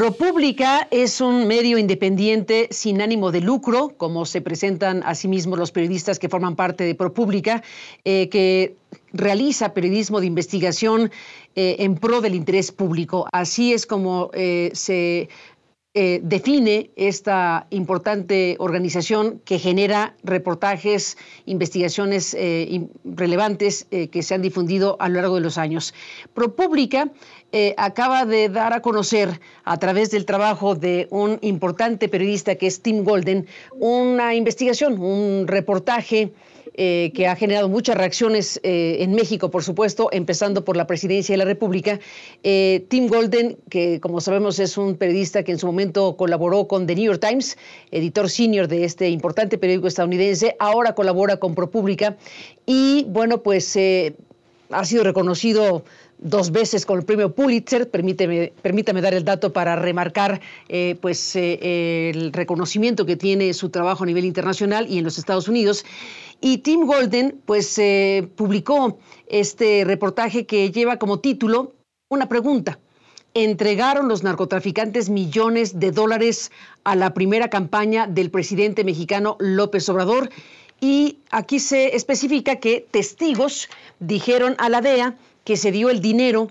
ProPublica es un medio independiente sin ánimo de lucro, como se presentan a sí mismos los periodistas que forman parte de ProPublica, eh, que realiza periodismo de investigación eh, en pro del interés público. Así es como eh, se eh, define esta importante organización que genera reportajes, investigaciones eh, relevantes eh, que se han difundido a lo largo de los años. ProPublica acaba de dar a conocer a través del trabajo de un importante periodista que es Tim Golden una investigación, un reportaje eh, que ha generado muchas reacciones eh, en México, por supuesto, empezando por la presidencia de la República. Eh, Tim Golden, que como sabemos es un periodista que en su momento colaboró con The New York Times, editor senior de este importante periódico estadounidense, ahora colabora con ProPublica y bueno, pues ha sido reconocido dos veces con el premio Pulitzer. Permítame dar el dato para remarcar pues, el reconocimiento que tiene su trabajo a nivel internacional y en los Estados Unidos. Y Tim Golden, pues, eh, publicó este reportaje que lleva como título una pregunta. ¿Entregaron los narcotraficantes millones de dólares a la primera campaña del presidente mexicano López Obrador? Y aquí se especifica que testigos dijeron a la DEA que se dio el dinero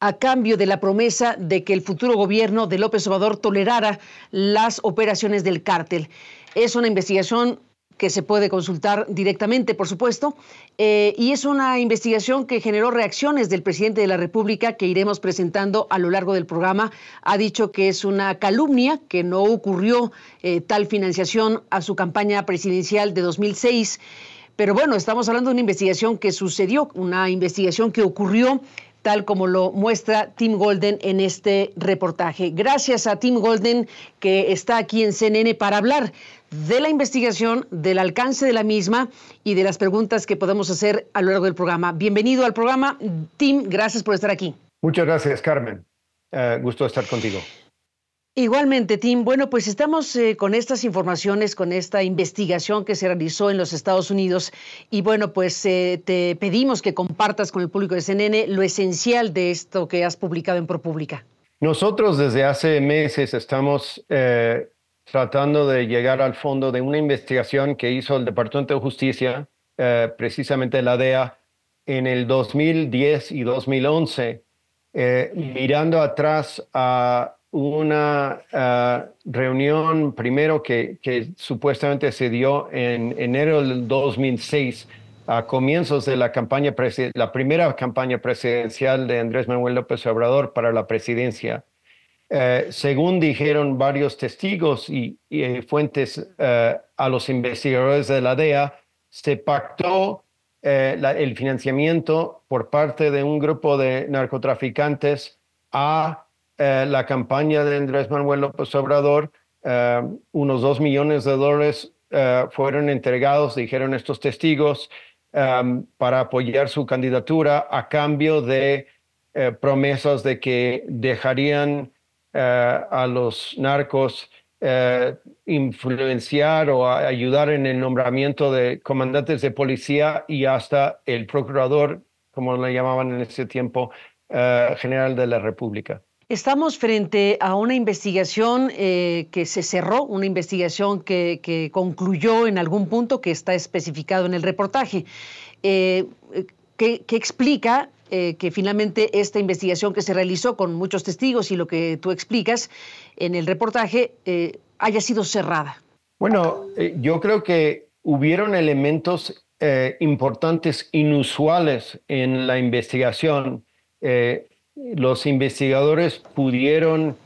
a cambio de la promesa de que el futuro gobierno de López Obrador tolerara las operaciones del cártel. Es una investigación que se puede consultar directamente, por supuesto, eh, y es una investigación que generó reacciones del presidente de la República que iremos presentando a lo largo del programa. Ha dicho que es una calumnia, que no ocurrió eh, tal financiación a su campaña presidencial de 2006. Pero bueno, estamos hablando de una investigación que sucedió, una investigación que ocurrió tal como lo muestra Tim Golden en este reportaje. Gracias a Tim Golden que está aquí en CNN para hablar de la investigación, del alcance de la misma y de las preguntas que podemos hacer a lo largo del programa. Bienvenido al programa. Tim, gracias por estar aquí. Muchas gracias, Carmen. Uh, gusto estar contigo. Igualmente, Tim. Bueno, pues estamos eh, con estas informaciones, con esta investigación que se realizó en los Estados Unidos y bueno, pues eh, te pedimos que compartas con el público de CNN lo esencial de esto que has publicado en ProPublica. Nosotros desde hace meses estamos eh, tratando de llegar al fondo de una investigación que hizo el Departamento de Justicia, precisamente la DEA, en el 2010 y 2011, eh, mirando atrás a una uh, reunión primero que, que, supuestamente se dio en enero del 2006 a comienzos de la campaña la primera campaña presidencial de Andrés Manuel López Obrador para la presidencia. Eh, según dijeron varios testigos y, eh, fuentes eh, a los investigadores de la DEA, se pactó el financiamiento por parte de un grupo de narcotraficantes a la campaña de Andrés Manuel López Obrador. unos dos millones de dólares fueron entregados, dijeron estos testigos, para apoyar su candidatura a cambio de promesas de que dejarían eh, a los narcos eh, influenciar o ayudar en el nombramiento de comandantes de policía y hasta el procurador, como le llamaban en ese tiempo, eh, general de la República. Estamos frente a una investigación que se cerró, una investigación que, concluyó en algún punto que está especificado en el reportaje. ¿Qué explica eh, que finalmente esta investigación que se realizó con muchos testigos y lo que tú explicas en el reportaje eh, haya sido cerrada? Bueno, eh, yo creo que hubieron elementos importantes, inusuales en la investigación. Los investigadores pudieron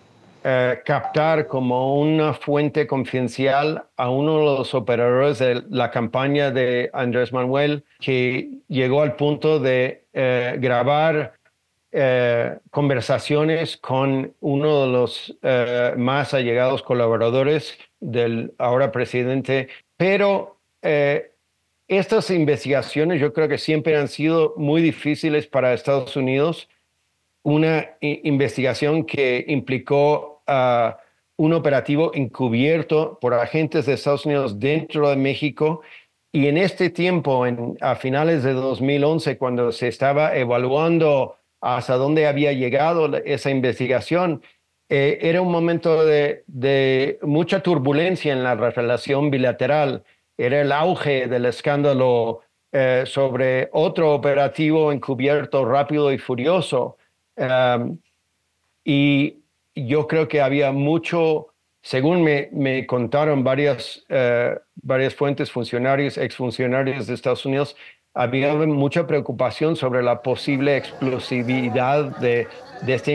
captar como una fuente confidencial a uno de los operadores de la campaña de Andrés Manuel, que llegó al punto de eh, grabar eh, conversaciones con uno de los eh, más allegados colaboradores del ahora presidente, pero estas investigaciones yo creo que siempre han sido muy difíciles para Estados Unidos. Una investigación que implicó a un operativo encubierto por agentes de Estados Unidos dentro de México y en este tiempo, a finales de 2011, cuando se estaba evaluando hasta dónde había llegado esa investigación, eh, era un momento de, de, mucha turbulencia en la relación bilateral. Era el auge del escándalo eh, sobre otro operativo encubierto rápido y furioso. Um, y yo creo que había mucho, según me, me contaron varias, uh, varias fuentes, funcionarios, exfuncionarios de Estados Unidos, había mucha preocupación sobre la posible explosividad de, de esta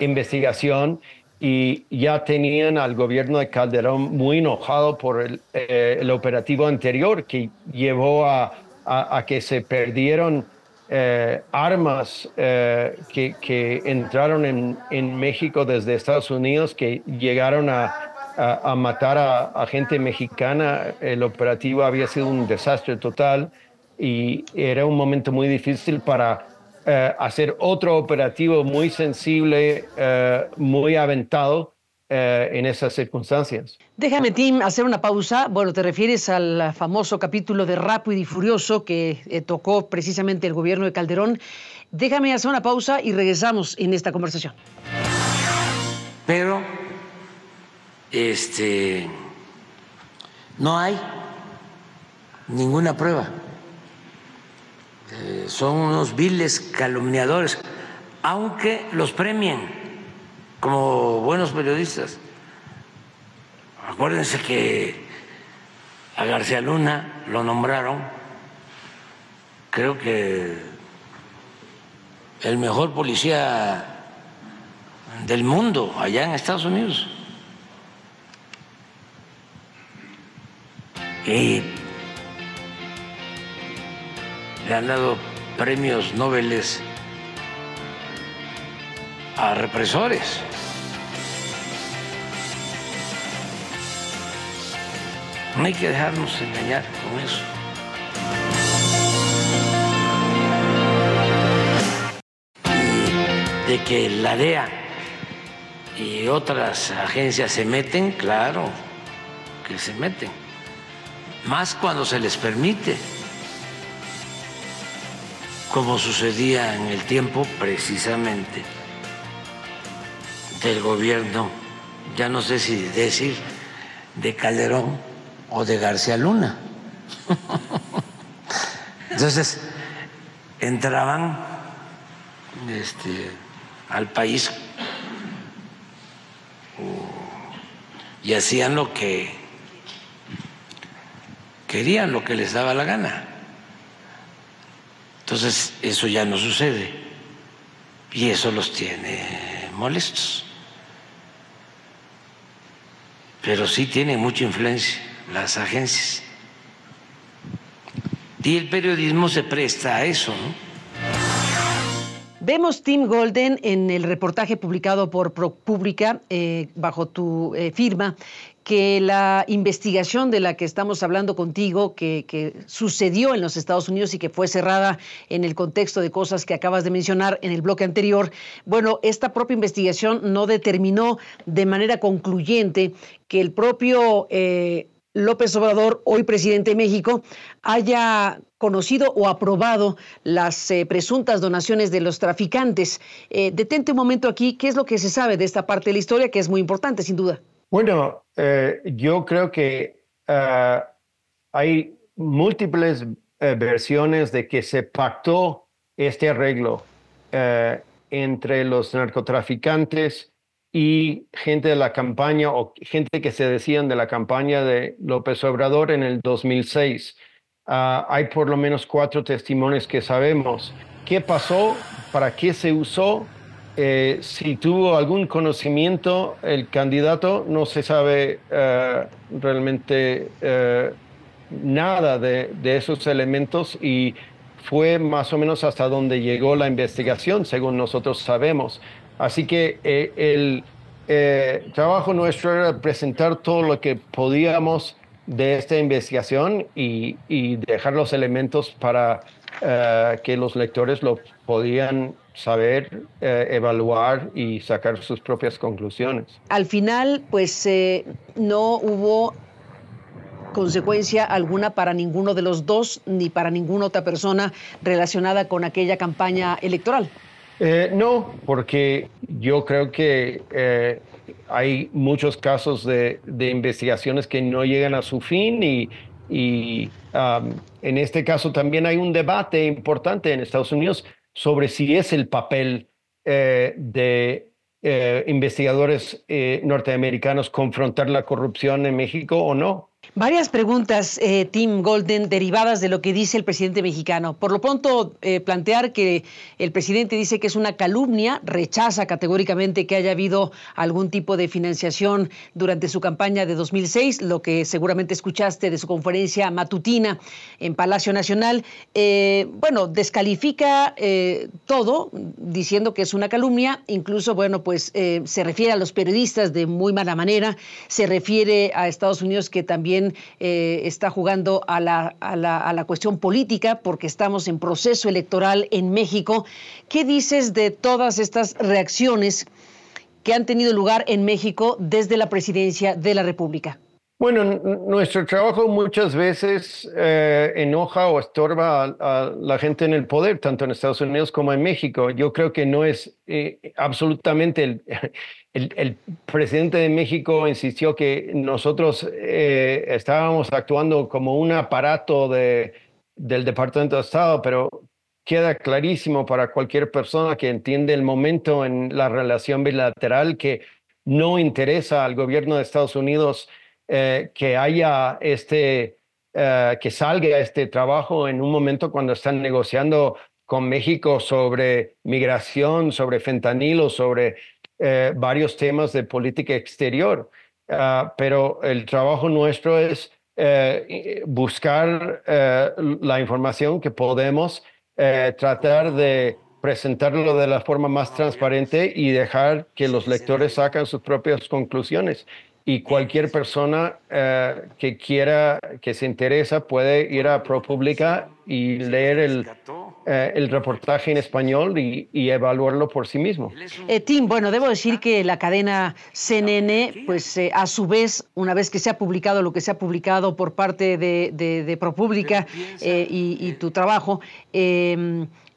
investigación y ya tenían al gobierno de Calderón muy enojado por el, eh, el operativo anterior que llevó a, a, a que se perdieron eh, armas eh, que, entraron en, México desde Estados Unidos, que llegaron a, matar a, gente mexicana. El operativo había sido un desastre total y era un momento muy difícil para eh, hacer otro operativo muy sensible, muy aventado eh, en esas circunstancias. Déjame, Tim, hacer una pausa. Bueno, te refieres al famoso capítulo de Rápido y Furioso que eh, tocó precisamente el gobierno de Calderón. Déjame hacer una pausa y regresamos en esta conversación. Pero, este, no hay ninguna prueba eh, son unos viles calumniadores, aunque los premien como buenos periodistas. Acuérdense que a García Luna lo nombraron, creo que el mejor policía del mundo allá en Estados Unidos. Y le han dado premios Nobel a represores. No hay que dejarnos engañar con eso. de que la DEA y otras agencias se meten, claro que se meten, más cuando se les permite como sucedía en el tiempo precisamente del gobierno, ya no sé si decir de Calderón o de García Luna. Entonces, entraban este, al país y hacían lo que querían, lo que les daba la gana. Entonces, eso ya no sucede y eso los tiene molestos. Pero sí tienen mucha influencia las agencias. Y el periodismo se presta a eso, ¿no? Vemos Tim Golden en el reportaje publicado por ProPublica eh, bajo tu eh, firma que la investigación de la que estamos hablando contigo, que, sucedió en los Estados Unidos y que fue cerrada en el contexto de cosas que acabas de mencionar en el bloque anterior, bueno, esta propia investigación no determinó de manera concluyente que el propio eh, López Obrador, hoy presidente de México, haya conocido o aprobado las eh, presuntas donaciones de los traficantes. Eh, detente un momento aquí, ¿qué es lo que se sabe de esta parte de la historia que es muy importante, sin duda? Bueno, eh, yo creo que uh, hay múltiples versiones de que se pactó este arreglo entre los narcotraficantes y gente de la campaña o gente que se decían de la campaña de López Obrador en el 2006. hay por lo menos cuatro testimonios que sabemos. ¿Qué pasó? ¿Para qué se usó? Eh, si tuvo algún conocimiento el candidato, no se sabe uh, realmente uh, nada de, de, esos elementos y fue más o menos hasta donde llegó la investigación, según nosotros sabemos. Así que eh, el eh, trabajo nuestro era presentar todo lo que podíamos de esta investigación y, dejar los elementos para uh, que los lectores lo podían saber, eh, evaluar y sacar sus propias conclusiones. Al final, pues eh, no hubo consecuencia alguna para ninguno de los dos ni para ninguna otra persona relacionada con aquella campaña electoral. Eh, no, porque yo creo que eh, hay muchos casos de, investigaciones que no llegan a su fin y, um, en este caso también hay un debate importante en Estados Unidos sobre si es el papel eh, de eh, investigadores norteamericanos confrontar la corrupción en México o no. Varias preguntas, eh, Tim Golden, derivadas de lo que dice el presidente mexicano. Por lo pronto, eh, plantear que el presidente dice que es una calumnia, rechaza categóricamente que haya habido algún tipo de financiación durante su campaña de 2006, lo que seguramente escuchaste de su conferencia matutina en Palacio Nacional. Eh, bueno, descalifica todo diciendo que es una calumnia, incluso, bueno, pues se refiere a los periodistas de muy mala manera, se refiere a Estados Unidos que también eh, está jugando a la, a, la, a la cuestión política porque estamos en proceso electoral en México. ¿Qué dices de todas estas reacciones que han tenido lugar en México desde la presidencia de la República? Bueno, nuestro trabajo muchas veces eh, enoja o estorba a, la gente en el poder, tanto en Estados Unidos como en México. Yo creo que no es eh, absolutamente el, el, presidente de México insistió que nosotros eh, estábamos actuando como un aparato de, del Departamento de Estado, pero queda clarísimo para cualquier persona que entiende el momento en la relación bilateral que no interesa al gobierno de Estados Unidos eh, que haya este, eh, que salga este trabajo en un momento cuando están negociando con México sobre migración, sobre fentanilo, sobre eh, varios temas de política exterior. Ah, pero el trabajo nuestro es buscar la información que podemos, tratar de presentarlo de la forma más transparente y dejar que los lectores saquen sus propias conclusiones y cualquier persona eh, que quiera, que se interesa, puede ir a ProPublica y leer el, eh, el reportaje en español y, evaluarlo por sí mismo. Eh, Tim, bueno, debo decir que la cadena CNN, pues a su vez, una vez que se ha publicado lo que se ha publicado por parte de, de, de ProPublica y, y, tu trabajo,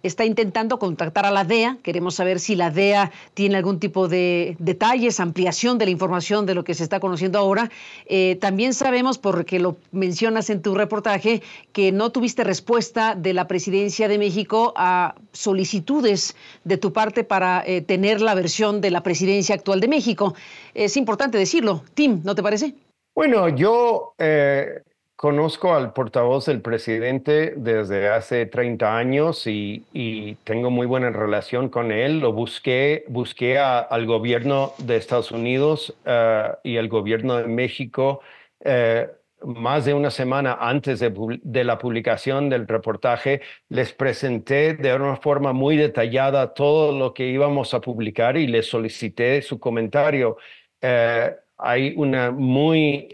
está intentando contactar a la DEA. Queremos saber si la DEA tiene algún tipo de detalles, ampliación de la información de lo que se está conociendo ahora. Eh, también sabemos, porque lo mencionas en tu reportaje, que no tuviste respuesta de la presidencia de México a solicitudes de tu parte para eh, tener la versión de la presidencia actual de México. Es importante decirlo. Tim, ¿no te parece? Bueno, yo eh, Conozco al portavoz del presidente desde hace 30 años y, tengo muy buena relación con él. Lo busqué, busqué al gobierno de Estados Unidos eh, y al gobierno de México eh, más de una semana antes de, de, la publicación del reportaje. Les presenté de una forma muy detallada todo lo que íbamos a publicar y les solicité su comentario. Eh, hay una muy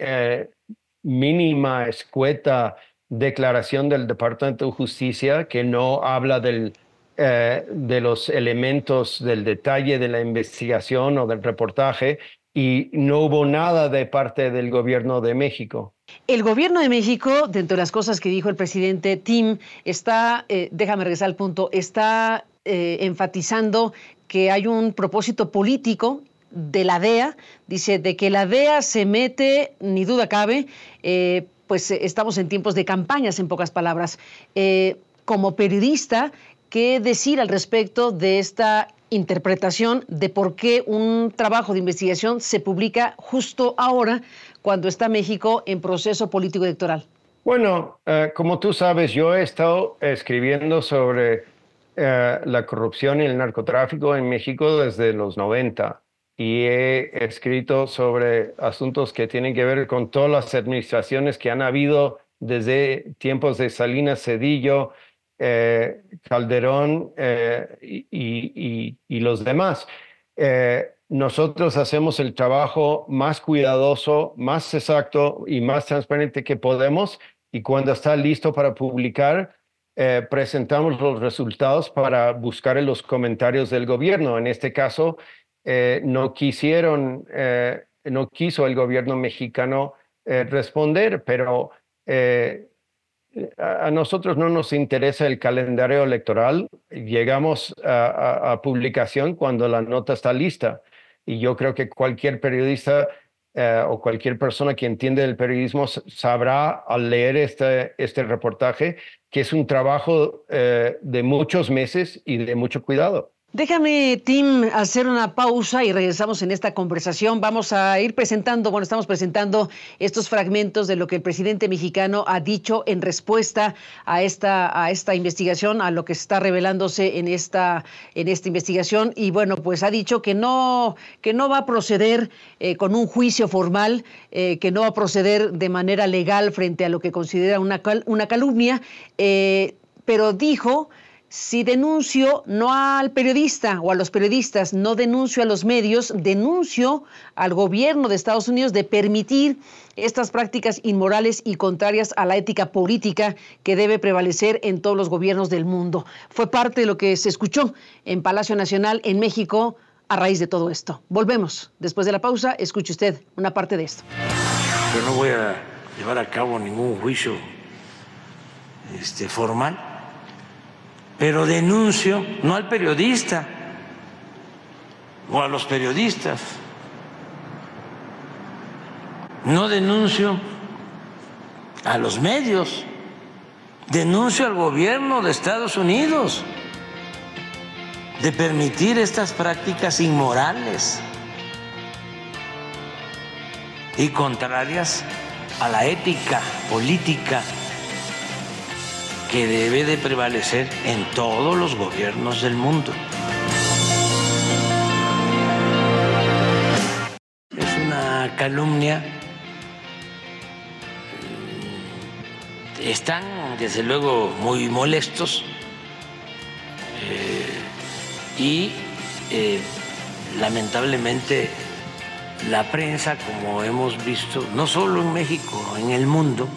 mínima, escueta declaración del Departamento de Justicia que no habla del, eh, de los elementos del detalle de la investigación o del reportaje y no hubo nada de parte del gobierno de México. El gobierno de México, dentro de las cosas que dijo el presidente Tim, está, eh, déjame regresar al punto, está eh, enfatizando que hay un propósito político de la DEA, dice, de que la DEA se mete, ni duda cabe, eh, pues eh, estamos en tiempos de campañas, en pocas palabras. Eh, como periodista, ¿qué decir al respecto de esta interpretación de por qué un trabajo de investigación se publica justo ahora, cuando está México en proceso político electoral? Bueno, como tú sabes, yo he estado escribiendo sobre la corrupción y el narcotráfico en México desde los 90 y he escrito sobre asuntos que tienen que ver con todas las administraciones que han habido desde tiempos de Salinas Cedillo, eh, Calderón eh, y, los demás. Eh, nosotros hacemos el trabajo más cuidadoso, más exacto y más transparente que podemos y cuando está listo para publicar, presentamos los resultados para buscar en los comentarios del gobierno. En este caso, eh, no quisieron, eh, no quiso el gobierno mexicano eh, responder, pero a nosotros no nos interesa el calendario electoral. Llegamos a, publicación cuando la nota está lista. Y yo creo que cualquier periodista o cualquier persona que entiende el periodismo sabrá al leer este, este reportaje que es un trabajo de muchos meses y de mucho cuidado. Déjame, Tim, hacer una pausa y regresamos en esta conversación. Vamos a ir presentando, bueno, estamos presentando estos fragmentos de lo que el presidente mexicano ha dicho en respuesta a esta, a esta investigación, a lo que está revelándose en esta, en esta investigación. Y bueno, pues ha dicho que no, que no va a proceder eh, con un juicio formal, eh, que no va a proceder de manera legal frente a lo que considera una, una calumnia, eh, pero dijo si denuncio no al periodista o a los periodistas, no denuncio a los medios, denuncio al gobierno de Estados Unidos de permitir estas prácticas inmorales y contrarias a la ética política que debe prevalecer en todos los gobiernos del mundo. Fue parte de lo que se escuchó en Palacio Nacional en México a raíz de todo esto. Volvemos. Después de la pausa, escuche usted una parte de esto. Yo no voy a llevar a cabo ningún juicio este, formal pero denuncio no al periodista o a los periodistas, no denuncio a los medios, denuncio al gobierno de Estados Unidos de permitir estas prácticas inmorales y contrarias a la ética política que debe de prevalecer en todos los gobiernos del mundo. Es una calumnia. Están, desde luego, muy molestos eh, y eh, lamentablemente la prensa, como hemos visto, no solo en México, en el mundo,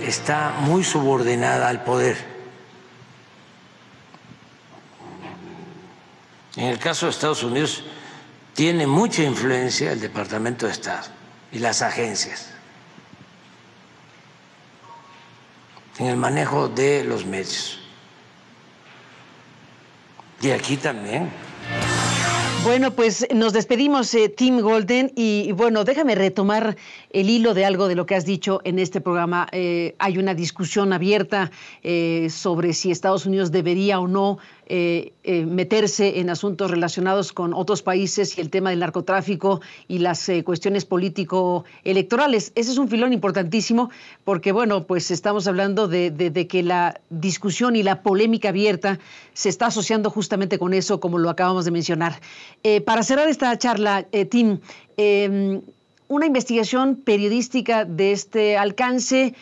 está muy subordinada al poder. En el caso de Estados Unidos tiene mucha influencia el Departamento de Estado y las agencias en el manejo de los medios. Y aquí también. Bueno, pues nos despedimos, eh, Tim Golden, y, bueno, déjame retomar el hilo de algo de lo que has dicho en este programa. Eh, hay una discusión abierta eh, sobre si Estados Unidos debería o no eh, eh, meterse en asuntos relacionados con otros países y el tema del narcotráfico y las eh, cuestiones político-electorales. Ese es un filón importantísimo porque, bueno, pues estamos hablando de, que la discusión y la polémica abierta se está asociando justamente con eso, como lo acabamos de mencionar. para cerrar esta charla, Tim, em, una investigación periodística de este alcance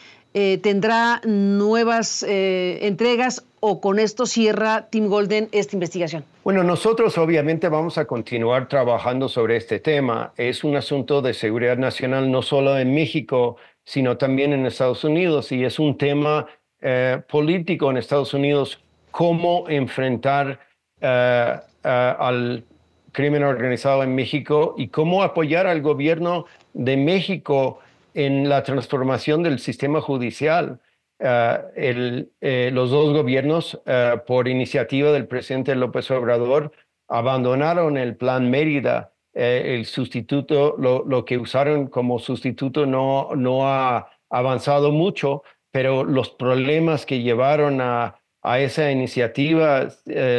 tendrá nuevas entregas o con esto cierra Tim Golden esta investigación? Bueno, nosotros obviamente vamos a continuar trabajando sobre este tema. Es un asunto de seguridad nacional no solo en México, sino también en Estados Unidos y es un tema eh, político en Estados Unidos, cómo enfrentar eh, al crimen organizado en México y cómo apoyar al gobierno de México en la transformación del sistema judicial. Eh, el, eh, los dos gobiernos, eh, por iniciativa del presidente López Obrador, abandonaron el plan Mérida. el sustituto, lo, que usaron como sustituto no, ha avanzado mucho, pero los problemas que llevaron a, esa iniciativa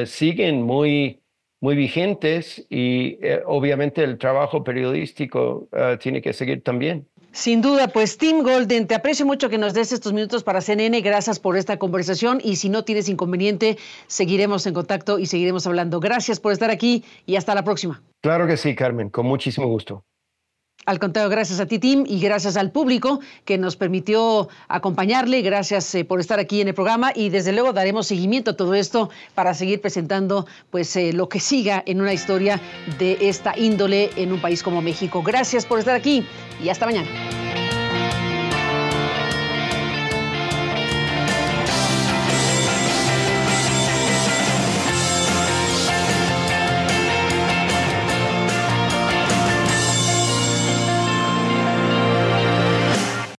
siguen muy, muy vigentes y obviamente el trabajo periodístico tiene que seguir también. Sin duda, pues Tim Golden, te aprecio mucho que nos des estos minutos para CNN. Gracias por esta conversación y si no tienes inconveniente, seguiremos en contacto y seguiremos hablando. Gracias por estar aquí y hasta la próxima. Claro que sí, Carmen, con muchísimo gusto. Al contrario, gracias a ti, Tim, y gracias al público que nos permitió acompañarle. Gracias eh, por estar aquí en el programa y desde luego daremos seguimiento a todo esto para seguir presentando pues eh, lo que siga en una historia de esta índole en un país como México. Gracias por estar aquí y hasta mañana.